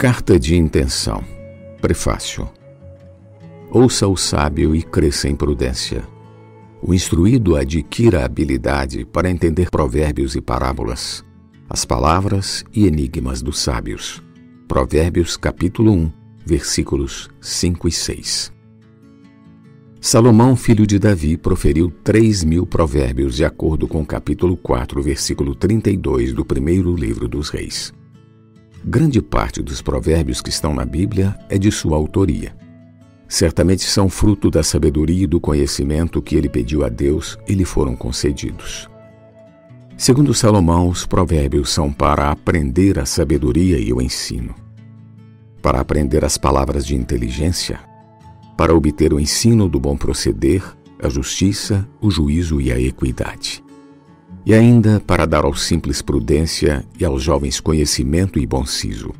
Carta de intenção. Prefácio. Ouça o sábio e cresça em prudência. O instruído adquira habilidade para entender provérbios e parábolas, as palavras e enigmas dos sábios. Provérbios capítulo 1, versículos 5 e 6. Salomão, filho de Davi, proferiu três mil provérbios de acordo com o capítulo 4, versículo 32 do primeiro livro dos reis. Grande parte dos provérbios que estão na Bíblia é de sua autoria. Certamente são fruto da sabedoria e do conhecimento que ele pediu a Deus e lhe foram concedidos. Segundo Salomão, os provérbios são para aprender a sabedoria e o ensino, para aprender as palavras de inteligência, para obter o ensino do bom proceder, a justiça, o juízo e a equidade e ainda para dar aos simples prudência e aos jovens conhecimento e bom siso.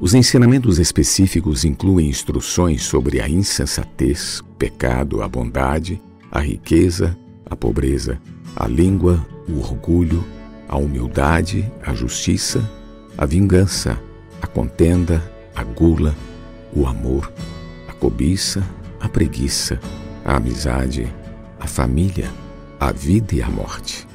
Os ensinamentos específicos incluem instruções sobre a insensatez, o pecado, a bondade, a riqueza, a pobreza, a língua, o orgulho, a humildade, a justiça, a vingança, a contenda, a gula, o amor, a cobiça, a preguiça, a amizade, a família, a vida e a morte.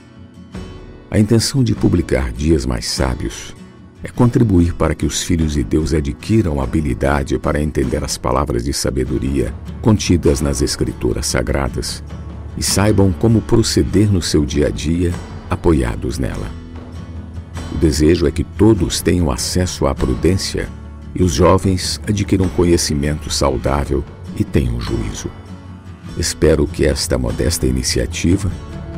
A intenção de publicar Dias Mais Sábios é contribuir para que os filhos de Deus adquiram habilidade para entender as palavras de sabedoria contidas nas Escrituras Sagradas e saibam como proceder no seu dia a dia apoiados nela. O desejo é que todos tenham acesso à prudência e os jovens adquiram conhecimento saudável e tenham juízo. Espero que esta modesta iniciativa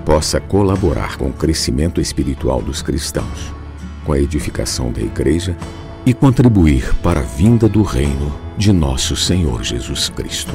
possa colaborar com o crescimento espiritual dos cristãos, com a edificação da Igreja e contribuir para a vinda do reino de nosso Senhor Jesus Cristo.